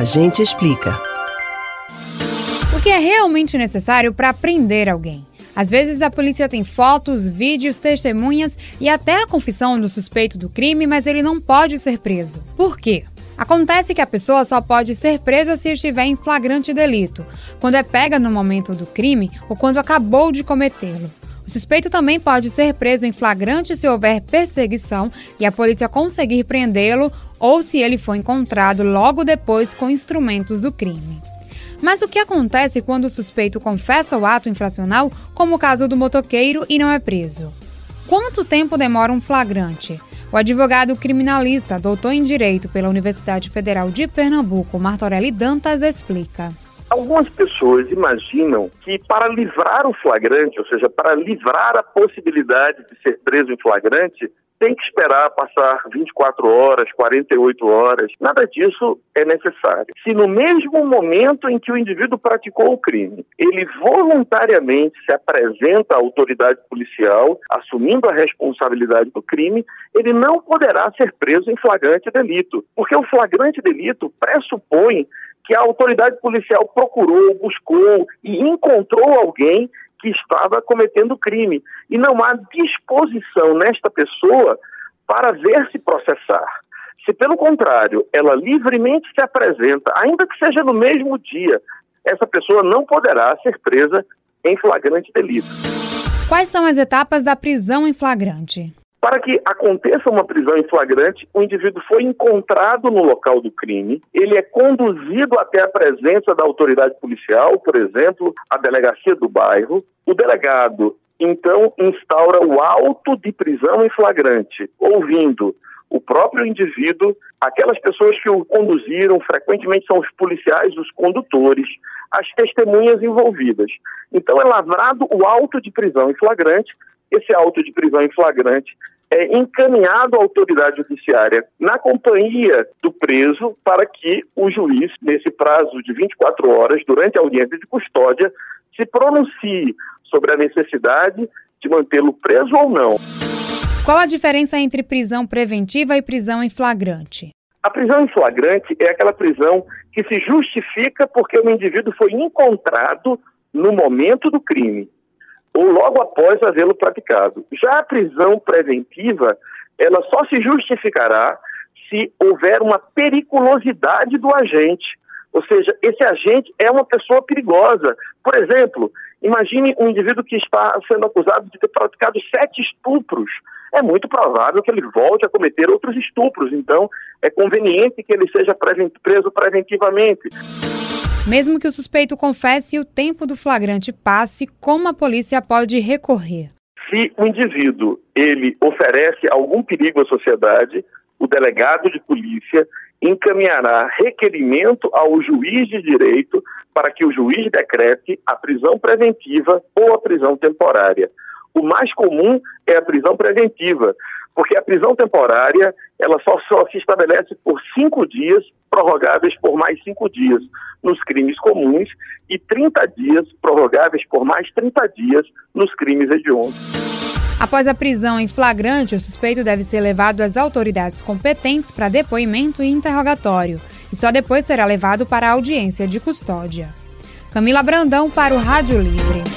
a gente explica. O que é realmente necessário para prender alguém? Às vezes a polícia tem fotos, vídeos, testemunhas e até a confissão do suspeito do crime, mas ele não pode ser preso. Por quê? Acontece que a pessoa só pode ser presa se estiver em flagrante delito, quando é pega no momento do crime ou quando acabou de cometê-lo. O suspeito também pode ser preso em flagrante se houver perseguição e a polícia conseguir prendê-lo ou se ele for encontrado logo depois com instrumentos do crime. Mas o que acontece quando o suspeito confessa o ato infracional, como o caso do motoqueiro, e não é preso? Quanto tempo demora um flagrante? O advogado criminalista, doutor em Direito pela Universidade Federal de Pernambuco, Martorelli Dantas, explica. Algumas pessoas imaginam que para livrar o flagrante, ou seja, para livrar a possibilidade de ser preso em flagrante, tem que esperar passar 24 horas, 48 horas. Nada disso é necessário. Se no mesmo momento em que o indivíduo praticou o crime, ele voluntariamente se apresenta à autoridade policial, assumindo a responsabilidade do crime, ele não poderá ser preso em flagrante delito. Porque o flagrante delito pressupõe que a autoridade policial procurou, buscou e encontrou alguém que estava cometendo crime. E não há disposição nesta pessoa para ver-se processar. Se, pelo contrário, ela livremente se apresenta, ainda que seja no mesmo dia, essa pessoa não poderá ser presa em flagrante delito. Quais são as etapas da prisão em flagrante? Para que aconteça uma prisão em flagrante, o indivíduo foi encontrado no local do crime, ele é conduzido até a presença da autoridade policial, por exemplo, a delegacia do bairro. O delegado, então, instaura o auto de prisão em flagrante, ouvindo o próprio indivíduo, aquelas pessoas que o conduziram, frequentemente são os policiais, os condutores, as testemunhas envolvidas. Então é lavrado o auto de prisão em flagrante esse auto de prisão em flagrante é encaminhado à autoridade judiciária na companhia do preso para que o juiz, nesse prazo de 24 horas, durante a audiência de custódia, se pronuncie sobre a necessidade de mantê-lo preso ou não. Qual a diferença entre prisão preventiva e prisão em flagrante? A prisão em flagrante é aquela prisão que se justifica porque o indivíduo foi encontrado no momento do crime ou logo após havê-lo praticado. Já a prisão preventiva, ela só se justificará se houver uma periculosidade do agente. Ou seja, esse agente é uma pessoa perigosa. Por exemplo, imagine um indivíduo que está sendo acusado de ter praticado sete estupros. É muito provável que ele volte a cometer outros estupros. Então, é conveniente que ele seja preso preventivamente. Mesmo que o suspeito confesse e o tempo do flagrante passe, como a polícia pode recorrer? Se o indivíduo ele oferece algum perigo à sociedade, o delegado de polícia encaminhará requerimento ao juiz de direito para que o juiz decrete a prisão preventiva ou a prisão temporária. O mais comum é a prisão preventiva, porque a prisão temporária ela só, só se estabelece por cinco dias, prorrogáveis por mais cinco dias nos crimes comuns e 30 dias, prorrogáveis por mais 30 dias nos crimes hediondos. Após a prisão em flagrante, o suspeito deve ser levado às autoridades competentes para depoimento e interrogatório, e só depois será levado para a audiência de custódia. Camila Brandão para o Rádio Livre.